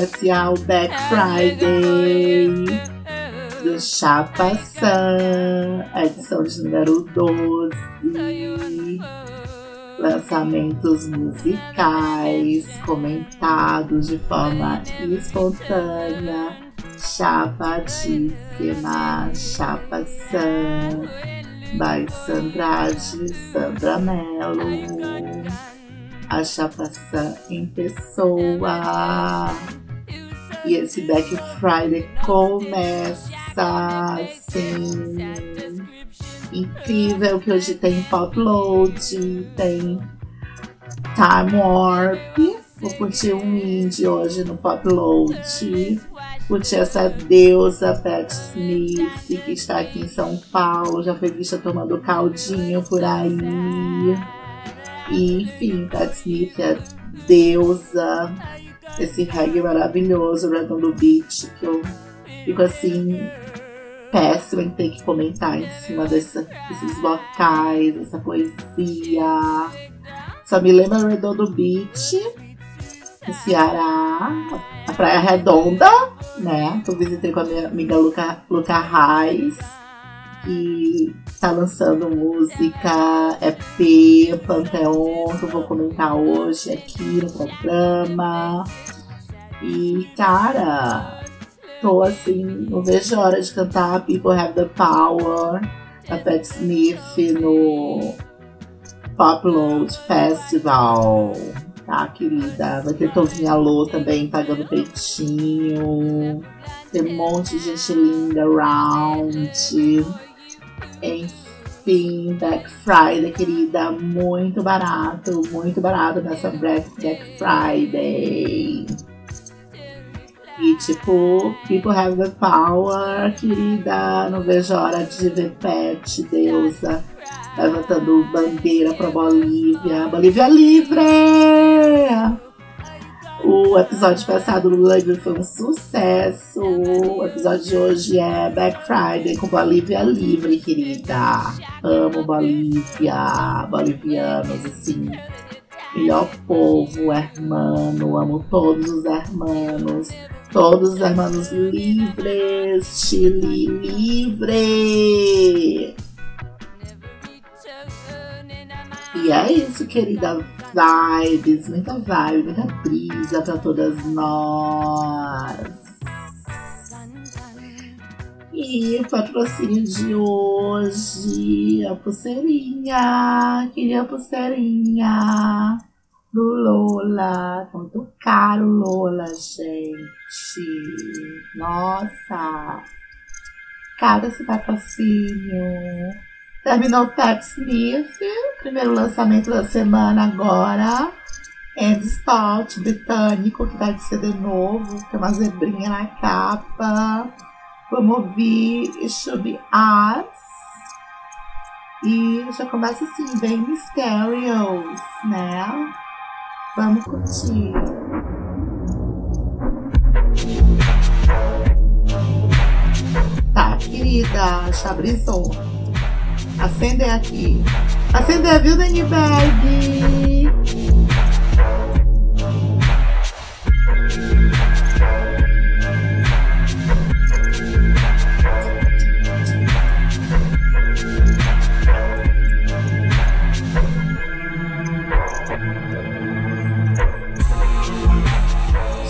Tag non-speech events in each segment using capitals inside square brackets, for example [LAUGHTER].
especial Black Friday do Chapa Sam, edição de número 12. Lançamentos musicais comentados de forma espontânea. Chapadíssima, Chapa Sam, by Sandrade, Sandra Mello a chapação em pessoa. E esse Black Friday começa assim. Incrível que hoje tem Popload, tem Time Warp. Vou curtir um indie hoje no Popload. Curtir essa deusa Pat Smith, que está aqui em São Paulo. Já foi vista tomando caldinho por aí. E, enfim, Pat Smith é deusa. Esse reggae maravilhoso, Redondo Beach, que eu fico assim, péssima em ter que comentar em cima dessa, desses vocais, dessa poesia. Só me lembra Redondo Beach, no Ceará, a Praia Redonda, né? Que eu visitei com a minha amiga Luca, Luca Reis que está lançando música EP Panteon, que eu vou comentar hoje aqui no programa. E, cara, tô assim, não vejo a hora de cantar People Have the Power da Pat Smith no Pop Load Festival. Tá, querida? Vai ter Tovinha Lô também pagando peitinho. Tem um monte de gente linda around. Enfim, Black Friday, querida, muito barato, muito barato nessa Black, Friday. E tipo, people have the power, querida, não vejo a hora de ver Pet, deusa, levantando bandeira pra Bolívia. Bolívia livre! O episódio passado do Lula foi um sucesso. O episódio de hoje é Black Friday com Bolívia Livre, querida. Amo Bolívia, bolivianos, assim. Melhor povo, hermano. Amo todos os hermanos. Todos os hermanos livres. Chile livre. E é isso, querida vibes, muita vibe, muita brisa para todas nós. E o patrocínio de hoje, a pulseirinha, queria a pulseirinha do Lola. Tá muito caro, Lola, gente. Nossa, caro esse patrocínio. Terminou Pat Smith, primeiro lançamento da semana agora. Andy Stott, britânico, que tá de CD novo, tem uma zebrinha na capa. Vamos ouvir Should Us. E já começa assim, bem Mysterious, né? Vamos curtir. Tá, querida, Chabrizon. Acender aqui. Acender, viu, Dani Bag?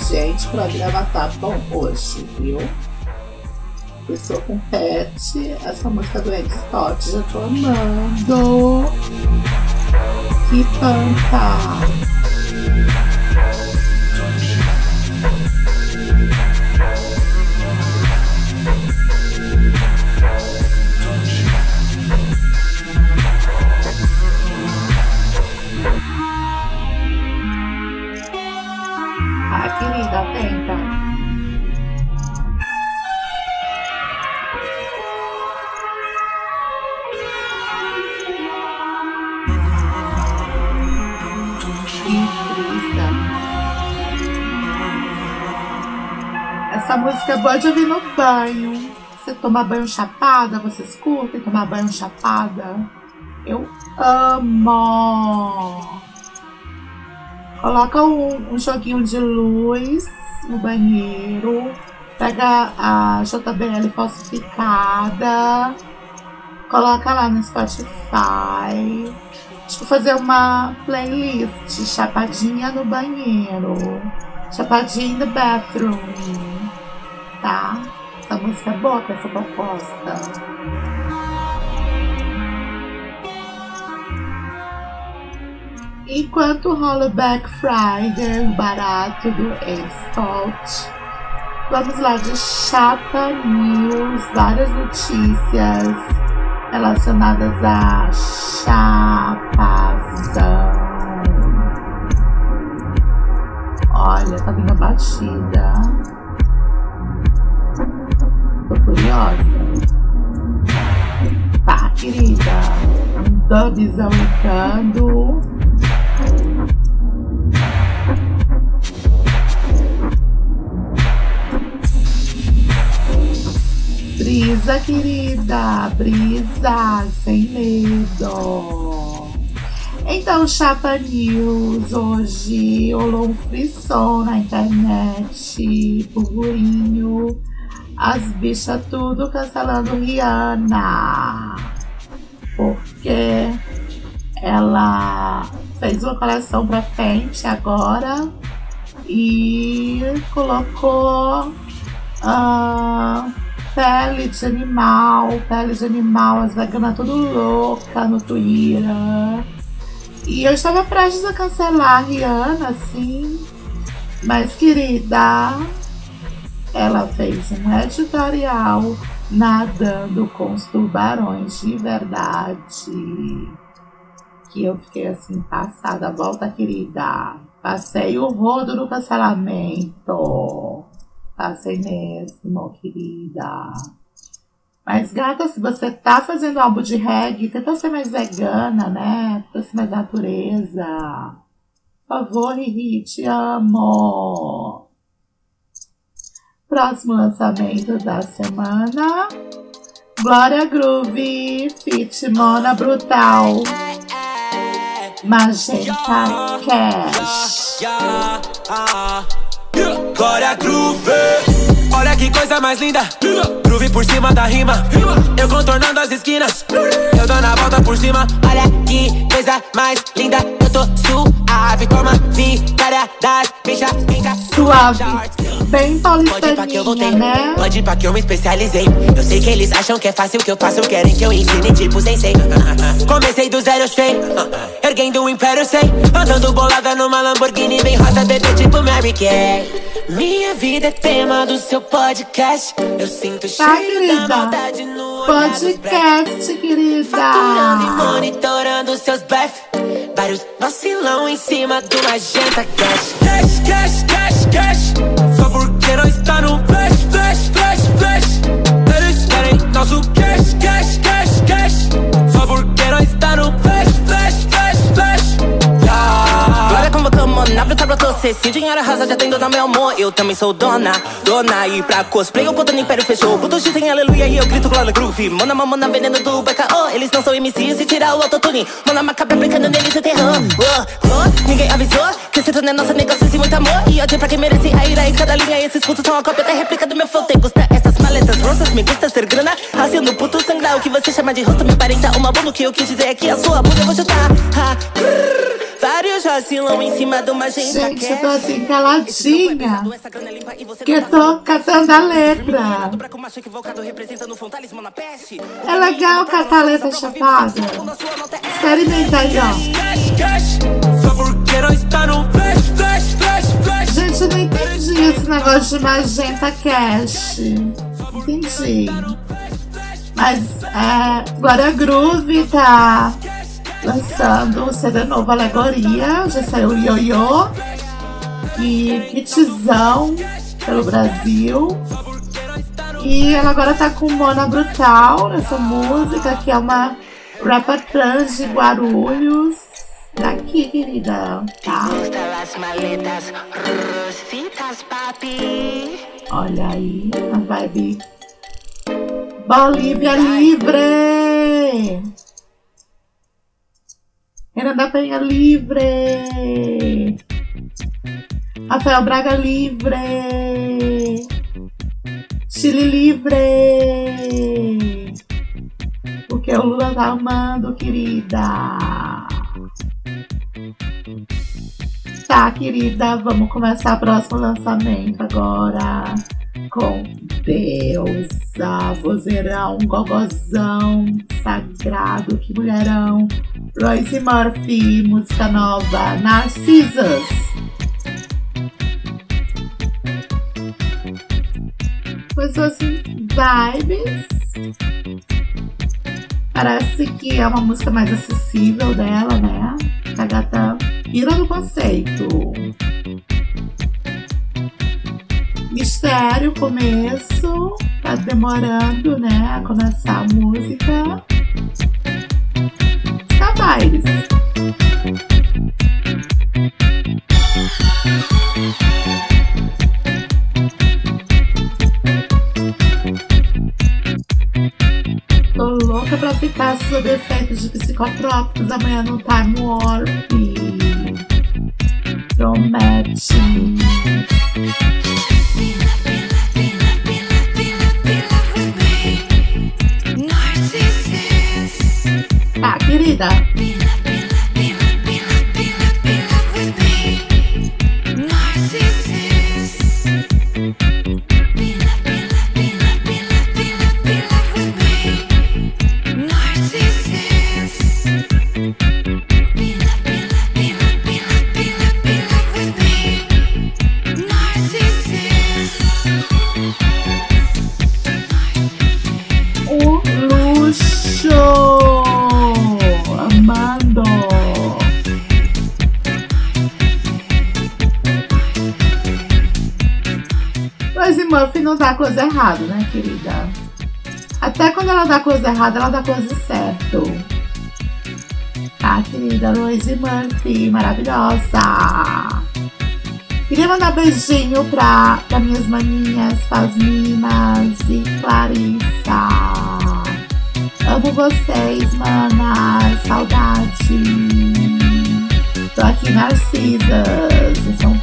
Gente, o programa tá bom hoje, viu? Pessoa com Pet, essa música do Ed Stott, já tô amando. Que panta! Essa música é boa de ouvir no banho. de tomar banho chapada? Vocês curtem tomar banho chapada? Eu amo! Coloca um, um joguinho de luz no banheiro. Pega a JBL falsificada. Coloca lá no Spotify. Eu fazer uma playlist. Chapadinha no banheiro. Chapadinha in the bathroom. Tá? Essa música é boa com essa proposta. Enquanto rola o Black Friday, o barato do Exalt, vamos lá de Chapa News, várias notícias relacionadas a chapazão. Olha, tá vindo a batida. Tô curiosa. Tá, querida. Dubzão entrando. Brisa, querida, brisa, sem medo. Então, Chapa News, hoje rolou um frisson na internet, burburinho, as bichas tudo cancelando Rihanna. Porque ela fez uma coleção pra frente agora e colocou uh, pele de animal, pele de animal, as veganas tudo louca no Twitter. E eu estava prestes a cancelar a Rihanna, assim. Mas, querida, ela fez um editorial nadando com os tubarões de verdade. Que eu fiquei assim, passada. Volta, querida. Passei o rodo no cancelamento. Passei mesmo, querida. Mas, gata, se você tá fazendo álbum de reggae, tenta ser mais vegana, né? Tenta ser mais natureza. Por favor, Riri, te amo. Próximo lançamento da semana. Glória Groove, Fit Mona Brutal. Magenta Cash. Glória Groove. Olha que coisa mais linda. Groove por cima da rima. Eu contornando as esquinas. Eu dando a volta por cima. Olha que coisa mais linda. Eu tô suave. Toma vitória das bichas. Suave. Bem Pode ir pra que eu voltei, paulistaninha, né? pode ir pra que eu me especializei. Eu sei que eles acham que é fácil o que eu faço, querem que eu ensine, tipo sensei. [LAUGHS] Comecei do zero, eu sei. [LAUGHS] Erguendo o império, eu sei. Andando bolada numa Lamborghini, bem rosa, bebê, tipo Mary Kay. Minha vida é tema do seu podcast. Eu sinto cheiro da maldade no Podcast, Faturando e querida. monitorando seus bef Vários vacilão em cima do magenta cash. Cash, cash, cash, cash. Só porque não está no flash, flash, flash, flash. Eles querem nosso cash, cash, cash convocamos, na bruta brotou cê Se dinheiro arrasa, já tem dona meu amor. Eu também sou dona, dona. E pra cosplay o puto no império fechou. Putos dizem aleluia e eu grito glória groove. Mona mamona veneno do BKO Eles não são MC se tirar o autotune Mona macabra brincando neles e terror. Oh, oh, Ninguém avisou que esse é nosso negócio e muito amor. E ódio pra quem merece a ira em cada linha. Esses putos são a cópia da réplica do meu flow. Tem custa essas maletas grossas, me custa ser grana. Haciendo puto sangrar o que você chama de rosto Me parenta. Uma bomba, o que eu quis dizer é que a sua bunda eu vou chutar. Ha. Vários vacilão em cima do magenta Gente, eu tô assim, caladinha. E Que eu tô catando a letra. Um. É legal catar a letra chapada. Experimenta aí, ó. Gente, eu não entendi esse negócio de Magenta Cash. Entendi. Mas é, Glória Groove tá lançando o CD novo Alegoria. Já saiu o Ioiô. E hitzão pelo Brasil. E ela agora tá com Mona Brutal nessa música, que é uma rapper trans de Guarulhos. Daqui, querida, tá? Olha aí, a vibe Bolívia livre! Renan da Penha livre! Rafael Braga livre! Chile livre! Porque o Lula tá amando, querida! Tá, querida, vamos começar o próximo lançamento agora com Deusa, vozeirão, gogozão, sagrado, que mulherão. Royce Murphy, música nova, Narcisas. Começou assim, vibes. Parece que é uma música mais acessível dela, né? A gata pira no conceito. Mistério, começo. Tá demorando, né? A começar a música. Tá mais. Tô louca pra ficar sob efeitos de psicotrópicos amanhã no Time Warp. Promete. Tá, querida. Errada, né, querida? Até quando ela dá coisa errada, ela dá coisa certa. Tá, querida Rosie Murphy, maravilhosa. Queria mandar beijinho pra, pra minhas maninhas, Fasminas e Clarissa. Amo vocês, manas. Saudade. Tô aqui Narcisas, em São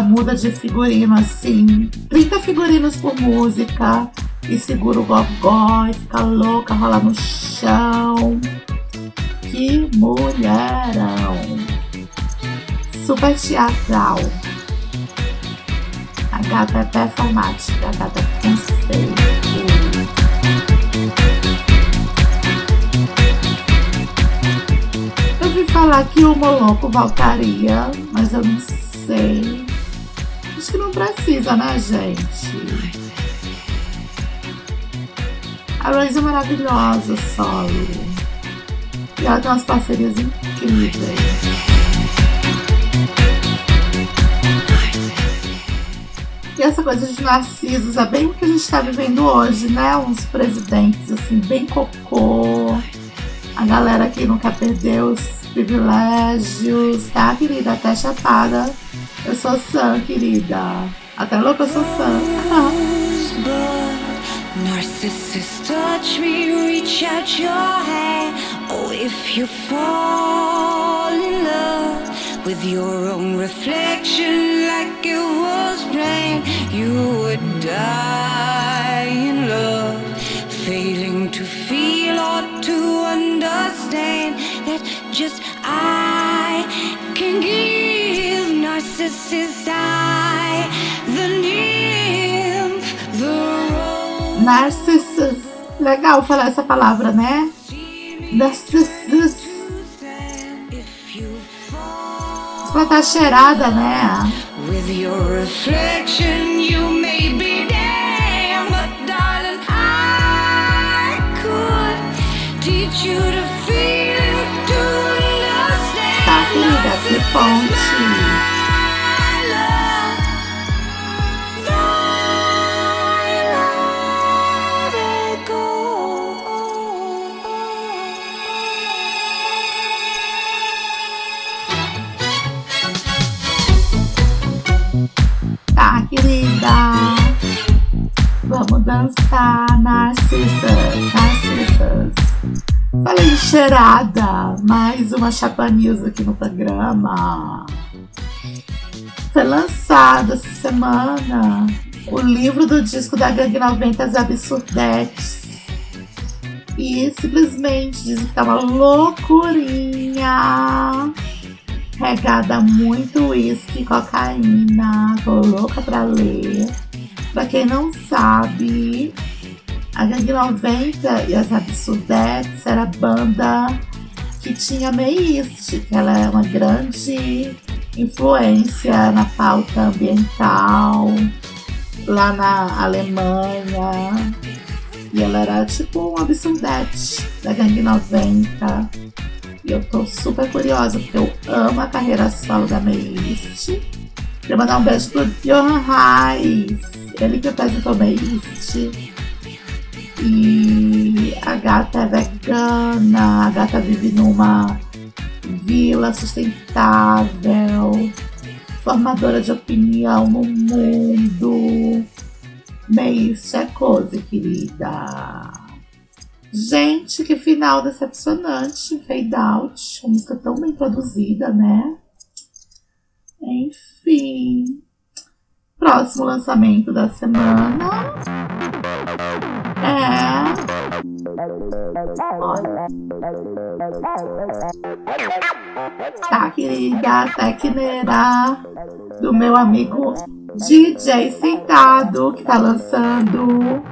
muda de figurino assim, 30 figurinos por música, e segura o gogó e fica louca, rola no chão. Que mulherão! Super teatral. A gata é performática, a gata é conceito. Eu ouvi falar que o Moloco voltaria, mas eu não sei. Acho que não precisa, né, gente? A Rose é maravilhosa, solo. E ela tem umas parcerias incríveis. E essa coisa de narcisos é bem o que a gente está vivendo hoje, né? Uns presidentes assim, bem cocô. A galera que quer perder os privilégios, tá, querida? Até chapada. Eu sou sã, querida. Até louca eu sou sã. Narcissus, touch me, reach out your hand. Oh, if you fall in love with your own reflection, like it was plain, you would die in love, failing to feel or to understand that just I can give Narcissus. Legal falar essa palavra, né? Narcissus. Fall Pra tá cheirada, né? with your reflection, you may be damned, but darling, I could teach you to feel, to understand. Tá, querida, que fonte. Querida. Vamos dançar, Narcissus, Narcissus. Falei cheirada, mais uma Chapa News aqui no programa. Foi lançado essa semana o livro do disco da Gangue 90 As Absurdetes. E simplesmente dizem que tá uma loucurinha regada a muito uísque cocaína. Tô louca pra ler. Pra quem não sabe, a Gangue 90 e as Absurdetes era a banda que tinha Meist, que ela é uma grande influência na pauta ambiental lá na Alemanha. E ela era tipo uma absurdete da Gangue 90. E eu tô super curiosa, porque eu amo a carreira solo da Meist. Queria mandar um beijo pro Johan Reis, ele que apresentou Meist. E a gata é vegana, a gata vive numa vila sustentável, formadora de opinião no mundo. Meist é coisa, querida. Gente, que final decepcionante. Fade out. Uma música tão bem produzida, né? Enfim. Próximo lançamento da semana. É. Olha. Tá, querida Tecneira. Do meu amigo DJ Sentado, que tá lançando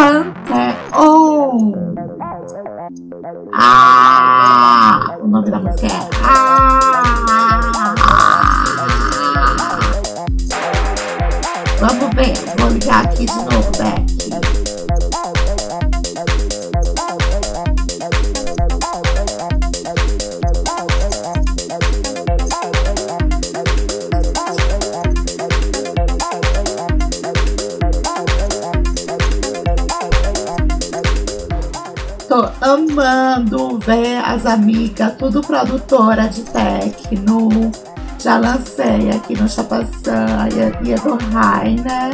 Pantheon. Ah! O nome da música é Ah! Vamos ver, vou ligar aqui de novo, Beck. Amando ver as amigas, tudo produtora de techno. Já lancei aqui no Chapaçã e do Rainer.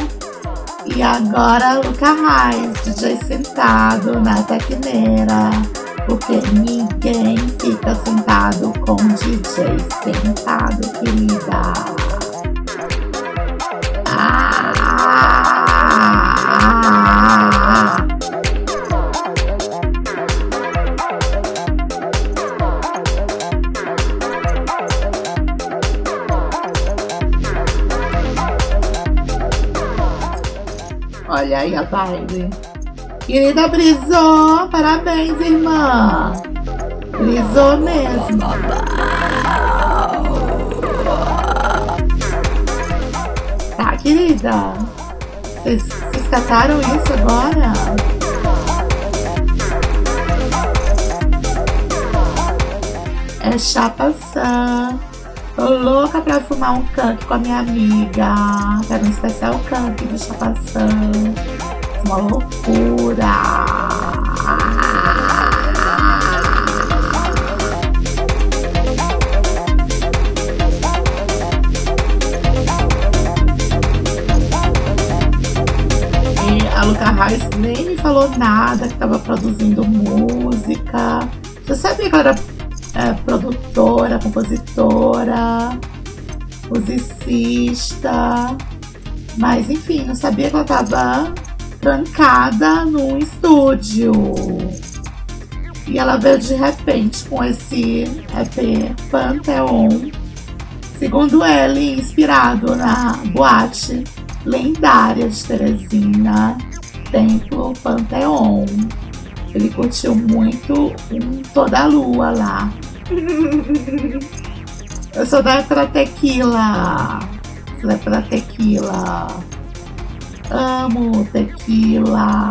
E agora Luca Reis, DJ sentado na tecneira. Porque ninguém fica sentado com DJ sentado, querida. Olha aí a vibe. Querida Brisou, parabéns, irmã. Brisou mesmo. Tá, querida. Vocês vocês cataram isso agora? É chapaçã. Tô louca pra fumar um canto com a minha amiga. Quero um especial canque de chapação. Uma loucura. E a Luca Reis nem me falou nada que estava produzindo música. Você sabia que ela era é, produtora, compositora, musicista. Mas enfim, não sabia que ela tava trancada num estúdio. E ela veio de repente com esse EP Pantheon. Segundo ele, inspirado na boate lendária de Teresina, Templo Pantheon. Ele curtiu muito um Toda a Lua lá. Eu sou da pra tequila. Sou da pra tequila. Amo tequila.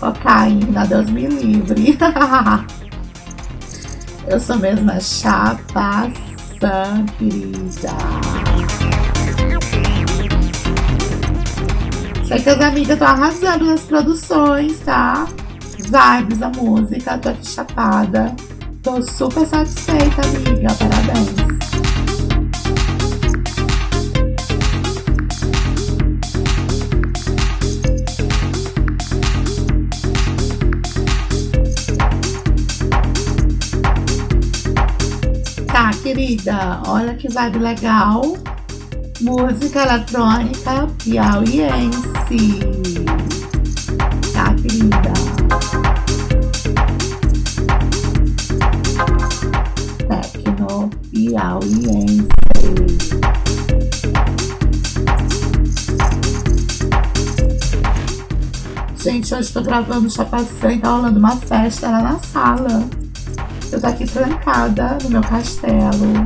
Cocaína, Deus me livre. [LAUGHS] Eu sou mesmo a chapação, querida. Sei que as amigas estão arrasando nas produções, tá? Vibes da música, tô aqui chapada. Tô super satisfeita, amiga. Parabéns. Tá, querida, olha que vibe legal. Música eletrônica piauiense. Tá, querida. Piauiense. Gente, hoje tô gravando Chapação e tá rolando uma festa lá na sala. Eu tô aqui trancada no meu castelo,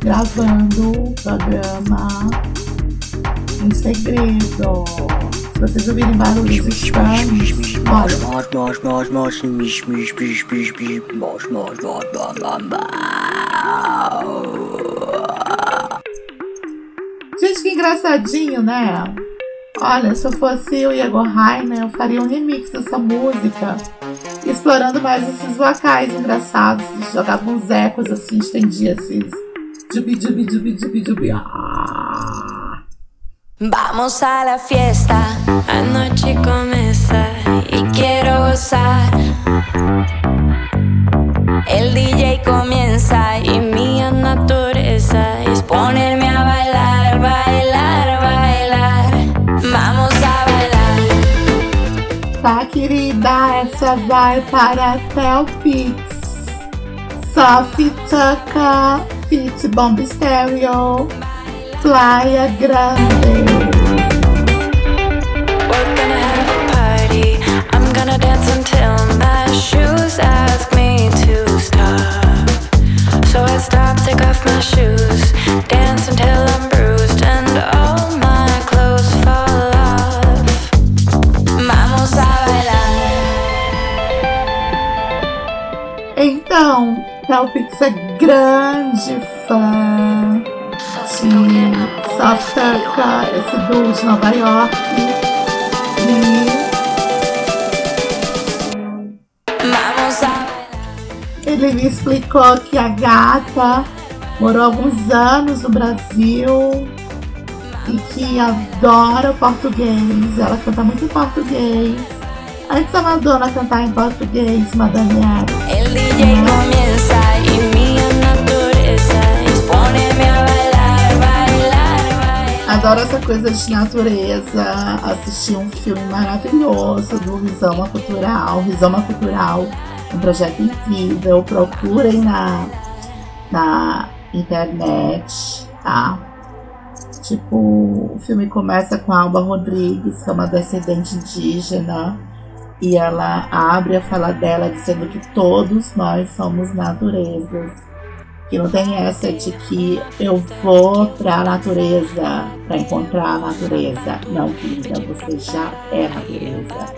gravando o programa em segredo. Se vocês ouvirem barulhos estranhos, olha, engraçadinho, né? Olha, se eu fosse o Igor Rainer, eu faria um remix dessa música, explorando mais esses vocais engraçados, jogava uns ecos assim, estendia esses. Jubi, jubi, jubi, jubi, jubi. Ah. Vamos a la fiesta, la noche comienza y quiero gozar. El DJ comienza y mi naturaleza es ponerme a bailar, querida, essa vai para Telpix. Sophie Tucker, Fit Bomb Stereo, Playa Grande. A. I'm gonna dance until my shoes ask me to stop. Nova York. A. Ele me explicou que a gata morou alguns anos no Brasil e que adora o português. Ela canta muito em português. Antes da Madonna cantar em português, Madonna El Adoro essa coisa de natureza. Assisti um filme maravilhoso do Rizoma Cultural. Rizoma Cultural, um projeto incrível. Procurem na, na internet, tá? Tipo, o filme começa com a Alba Rodrigues, que é uma descendente indígena, e ela abre a fala dela dizendo que todos nós somos naturezas. Que não tem essa de que eu vou pra natureza pra encontrar a natureza. Não, querida, você já é natureza.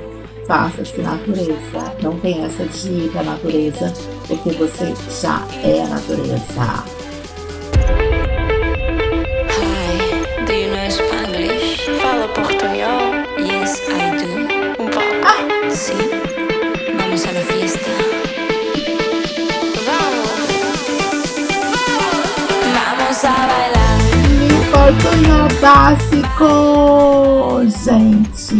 Faça-se natureza. Não tem essa de ir pra natureza, porque você já é a natureza. Hi, do you know? Fala portunhol? Yes, I do. Un poco. Sí. Vamos a la Vamos a bailar. Me portunhol básico, gente.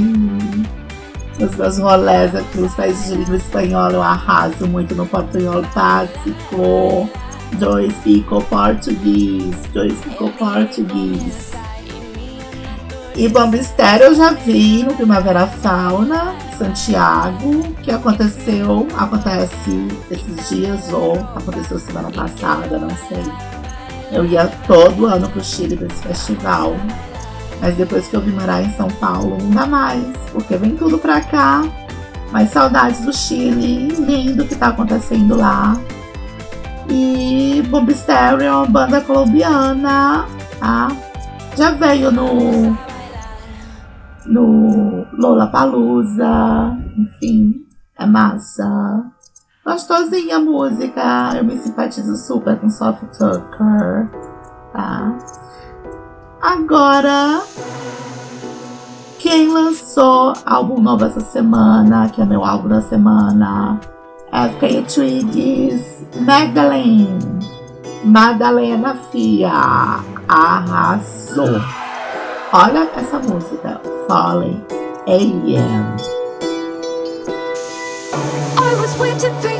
nos meus rolés aqui nos países de língua espanhola, eu arraso muito no portunhol básico. Eu explico português, eu explico português. E Bombistério eu já vi no Primavera Fauna, Santiago, que aconteceu, acontece esses dias, ou aconteceu semana passada, não sei. Eu ia todo ano pro Chile pra esse festival. Mas depois que eu vim morar em São Paulo, não dá mais, porque vem tudo pra cá. Mas saudades do Chile, lindo que tá acontecendo lá. E Bombisterion, banda colombiana, tá? Já veio no no Lollapalooza, enfim, é massa. Gostosinha a música, eu me simpatizo super com Soft Tucker, tá? Agora, quem lançou álbum novo essa semana, que é meu álbum da semana, é FK Twigs, Magdalene. Madalena Fia arrasou. Olha essa música, Falling Alien. I was waiting for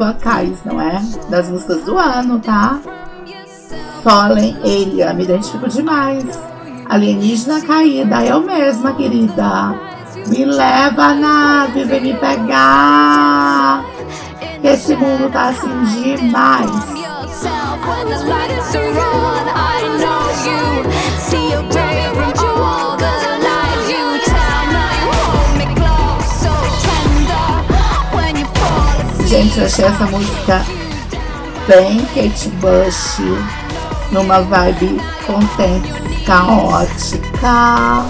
Vocais, não é? Das músicas do ano, tá? Fallen Alien, me identifico demais. Alienígena caída, eu mesma, querida. Me leva nave, vem me pegar. Esse mundo tá assim demais. Gente, eu achei essa música bem Kate Bush, numa vibe contente, caótica.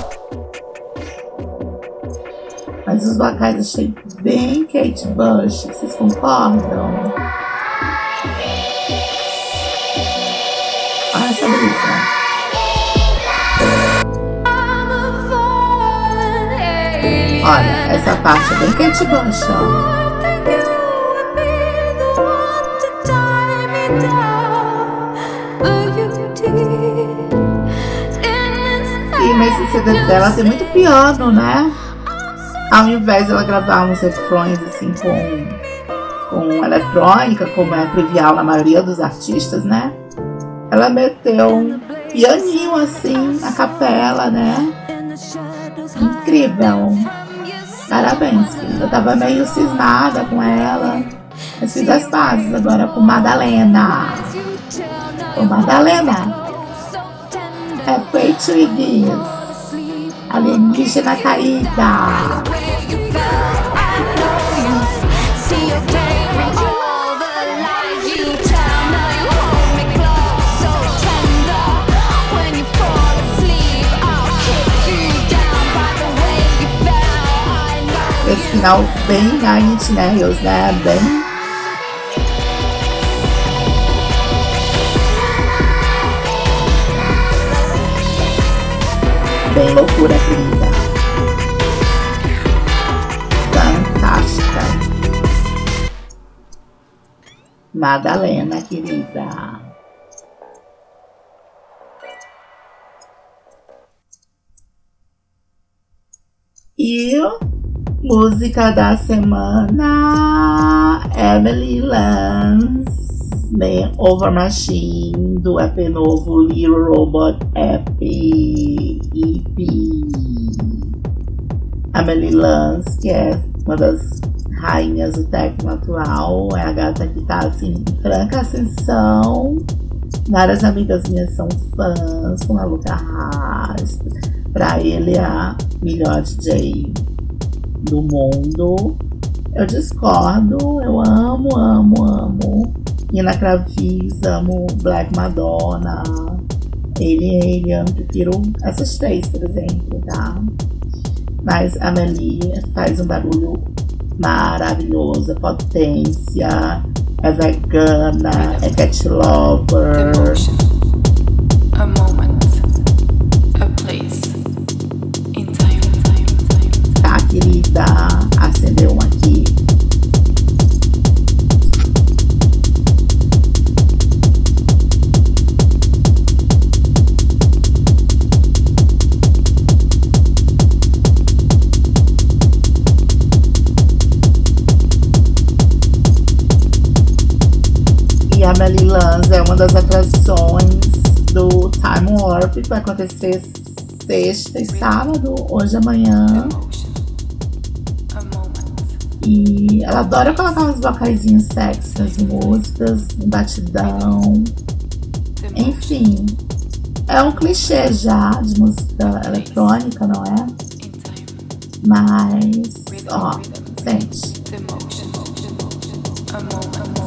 Mas os vocais eu achei bem Kate Bush, vocês concordam? Olha essa brisa. Olha, essa parte é bem Kate Bush, ó. E nesse CD dela tem muito piano, né? Ao invés dela gravar uns refrões assim com, com eletrônica, como é trivial na maioria dos artistas, né? Ela meteu um pianinho assim, a capela, né? Incrível. Parabéns, querida. Eu tava meio cismada com ela. Mas fiz as pazes agora com Madalena. Com Madalena. É feito e diz. Alienígena caída. Esse final bem Nine Inch Nails, né? Bem. Bem loucura, querida. Fantástica. Madalena, querida. E música da semana, Emily Lance. Man Over Machine do EP novo Little Robot EP. EP. Amelie Lance, que é uma das rainhas do techno atual, é a gata que tá assim em franca ascensão. Várias amigas minhas são fãs, com a Luca Haas. Pra ele, a melhor DJ do mundo. Eu discordo, eu amo, amo, amo. Ina Kravis, amo Black Madonna. Ele, ele, eu prefiro essas três, por exemplo, tá? Mas a Amelie faz um barulho maravilhoso, é potência, é vegana, é cat lover. Emotion. A moment. A place. In time. time, time. Tá, querida? Acendeu um aqui. É uma das atrações do Time Warp que vai acontecer sexta e sábado, hoje amanhã. E ela adora colocar uns vocaizinhos sexy nas músicas, um batidão. Enfim, é um clichê já de música eletrônica, não é? Mas, ó, sente. A moment.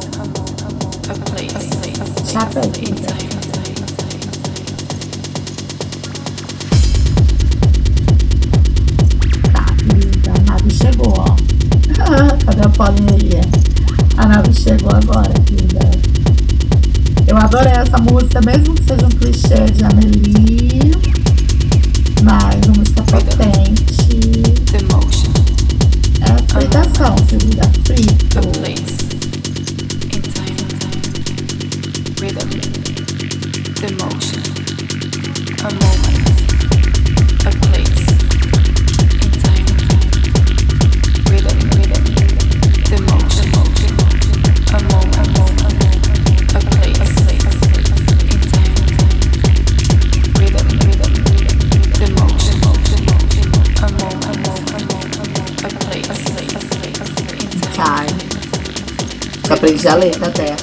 A place. A place. Chapa aí, In querida. time. Tá, a nave chegou, ó. [LAUGHS] Cadê a Paulinha? A nave chegou agora, querida. Eu adorei essa música, mesmo que seja um clichê de Amelie. Mas uma música potente. Emotion. É fritação, querida. A Frito. Aprendi letra até.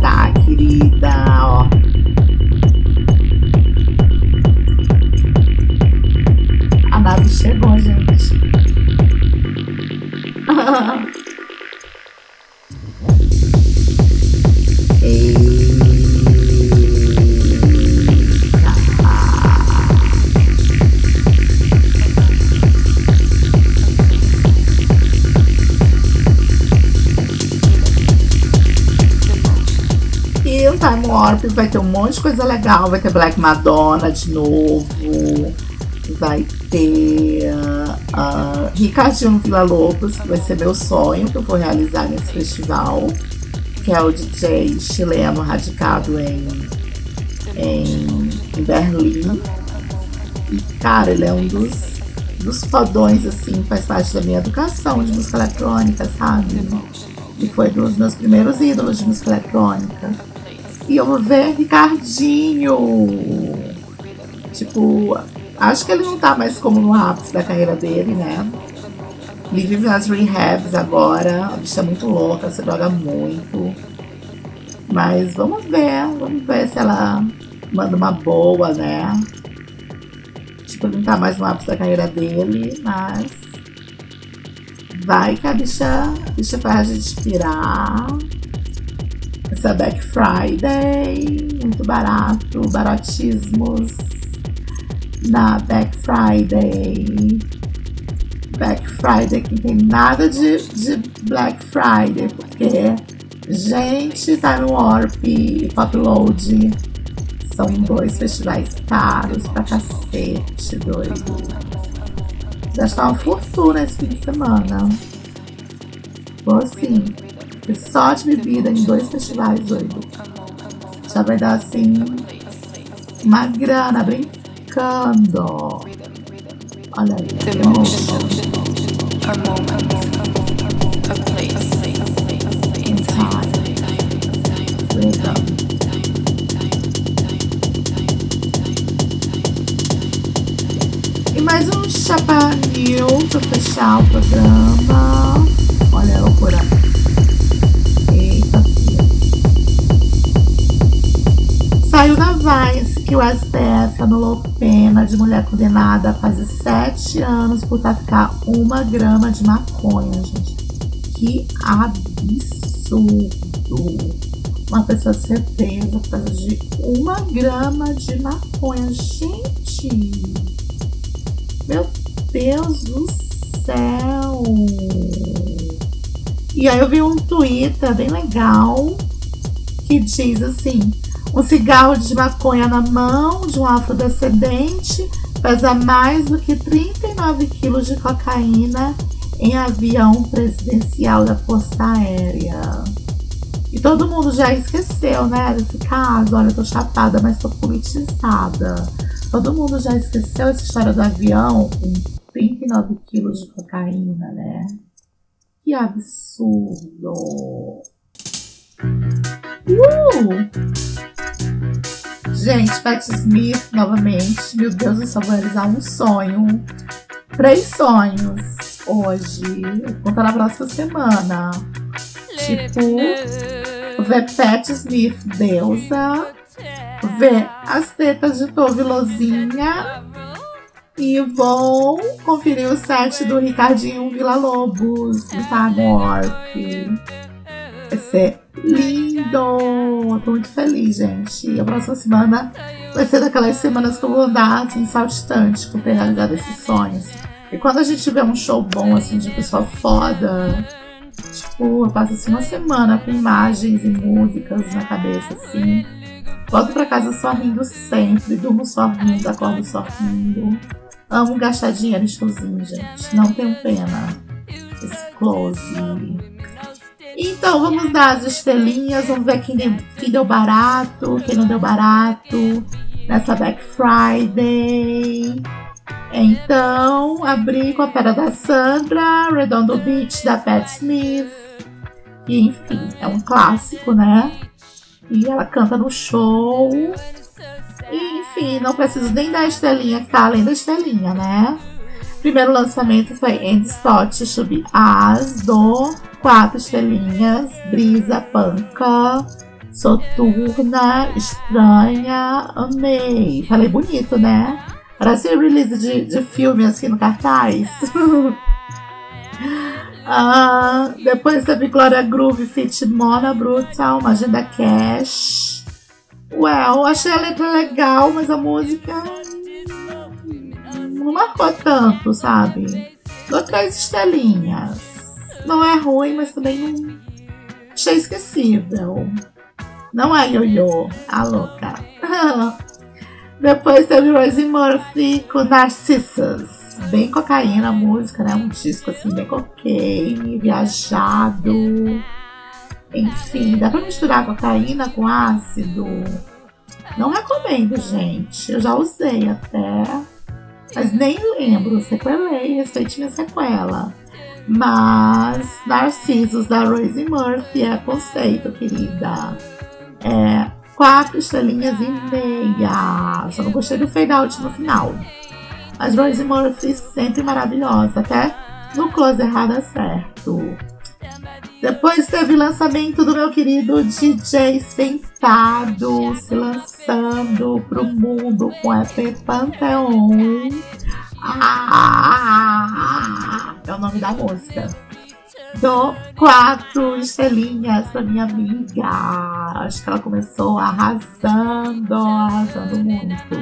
Tá, querida, ó. A nave chegou, vai ter um monte de coisa legal. Vai ter Black Madonna de novo. Vai ter uh, Ricardinho Vila Lobos, que vai ser meu sonho que eu vou realizar nesse festival. Que é o DJ chileno radicado em, em, em Berlim. E, cara, ele é um dos, dos fodões, assim, faz parte da minha educação de música eletrônica, sabe? E foi dos meus primeiros ídolos de música eletrônica. E eu vou ver Ricardinho. Tipo, acho que ele não tá mais como no ápice da carreira dele, né? Ele vive nas rehabs agora. A bicha é muito louca, se droga muito. Mas vamos ver, vamos ver se ela manda uma boa, né? Tipo, ele não tá mais no ápice da carreira dele, mas. Vai que a bicha, a bicha faz a gente inspirar. Essa Black Friday, muito barato, baratismos na Black Friday. Black Friday que tem nada de, de Black Friday, porque, gente, Time Warp e Popload são dois festivais caros pra cacete, doido. Gastar uma fortuna esse fim de semana. Vou assim, e só de bebida em dois festivais doido. Já vai dar assim uma grana brincando. Olha aí. Legal. E mais um chapanil pra fechar o programa. Olha a loucura. Saiu na Vice que o STF anulou pena de mulher condenada a quase sete anos por traficar uma grama de maconha, gente. Que absurdo! Uma pessoa ser presa por causa de uma grama de maconha. Gente! Meu Deus do céu! E aí eu vi um Twitter bem legal que diz assim: um cigarro de maconha na mão de um afrodescendente pesa mais do que 39 quilos de cocaína em avião presidencial da Força Aérea. E todo mundo já esqueceu, né, desse caso. Olha, eu tô chapada, mas tô politizada. Todo mundo já esqueceu essa história do avião com 39 quilos de cocaína, né? Que absurdo! Uh! Gente, Pat Smith novamente. Meu Deus, eu só vou realizar um sonho. Três sonhos hoje. Vou contar na próxima semana. Tipo, ver Pat Smith deusa. Ver as tetas de Tove Lozinha. E vou conferir o set do Ricardinho Vila Lobos, do Time. Vai ser lindo! Tô muito feliz, gente. A próxima semana vai ser daquelas semanas que eu vou andar assim, saltitante por ter realizado esses sonhos. E quando a gente tiver um show bom, assim, de pessoa foda, tipo, eu passo assim uma semana com imagens e músicas na cabeça, assim. Volto pra casa sorrindo sempre, durmo sorrindo, acordo sorrindo. Amo gastar dinheiro em showzinho, gente. Não tenho pena. Esse close. Então, vamos dar as estrelinhas, vamos ver quem deu, quem deu barato, quem não deu barato nessa Black Friday. Então, abri com a Pera da Sandra, Redondo Beach da Pat Smith. E, enfim, é um clássico, né? E ela canta no show. E, enfim, não preciso nem da estrelinha que tá além da estrelinha, né? Primeiro lançamento foi End Stott Sub As do quatro estrelinhas, brisa, panca, soturna, estranha, amei. Falei bonito, né? Parece release de, de filme assim no cartaz. [LAUGHS] ah, depois teve Glória Groove Fit Mona Brutal, uma agenda cash. Well, achei a letra legal, mas a música não marcou tanto, sabe? Dou três estrelinhas. Não é ruim, mas também não achei esquecível. Não é ioiô, a louca. [LAUGHS] Depois teve Rosie Murphy com Narcissus. Bem cocaína a música, né? Um disco assim, bem cocaine, viajado. Enfim, dá pra misturar cocaína com ácido? Não recomendo, gente. Eu já usei até. Mas nem lembro, sequelei, respeite minha sequela. Mas Narcissus da Rosie Murphy é conceito, querida. É quatro estrelinhas e meia. Só não gostei do fade out no final. Mas Rosie Murphy sempre maravilhosa, até no close errado é certo. Depois teve o lançamento do meu querido DJ Sentado se lançando pro mundo com EP Pantheon. Ah, é o nome da música. Dou quatro estrelinhas pra minha amiga. Acho que ela começou arrasando, arrasando muito.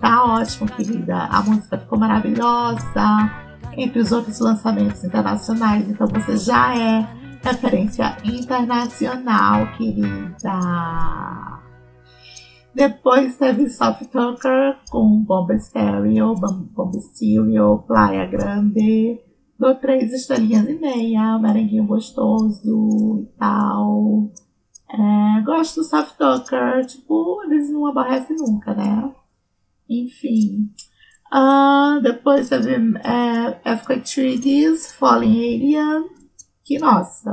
Tá ótimo, querida. A música ficou maravilhosa. Entre os outros lançamentos internacionais, então você já é referência internacional, querida. Depois teve Soft Talker com Bomba Stereo, Bomba Stereo, Playa Grande. Dou três estrelinhas e meia, merenguinho gostoso e tal. É, gosto do Soft Talker, tipo, eles não aborrecem nunca, né? Enfim. Uh, depois teve é, Africa Treaties, Falling Alien. Que, nossa,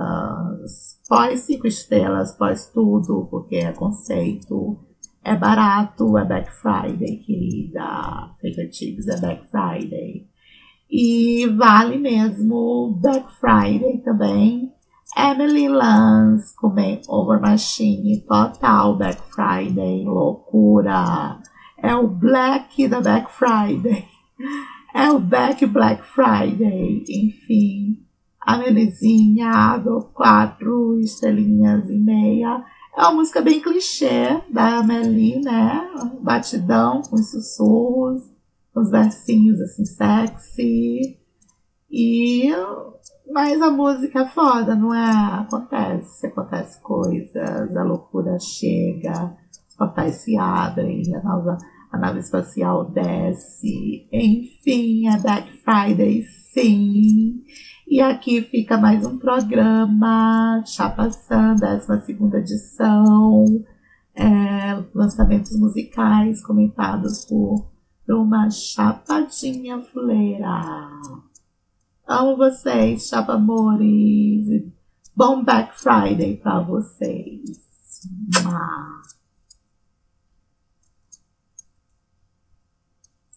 pós cinco estrelas, pós tudo, porque é conceito é barato, é Black Friday, querida. Fica chips, é Black Friday. E vale mesmo Black Friday também. Emily Lance com Over Machine, total Black Friday, loucura. É o Black da Black Friday. [LAUGHS] É o Back Black Friday, enfim. A Menezinha, dou quatro estrelinhas e meia. É uma música bem clichê da Amelie, né? Batidão com sussurros, uns versinhos assim sexy. E mas a música é foda, não é? Acontece, acontece coisas, a loucura chega, os portais se abrem, a, nova, a nave espacial desce, enfim, é Black Friday sim. E aqui fica mais um programa, Chapa Sam, 12 edição, é, lançamentos musicais comentados por, uma chapadinha fuleira. Amo vocês, chapa amores. Bom Black Friday pra vocês. Mua.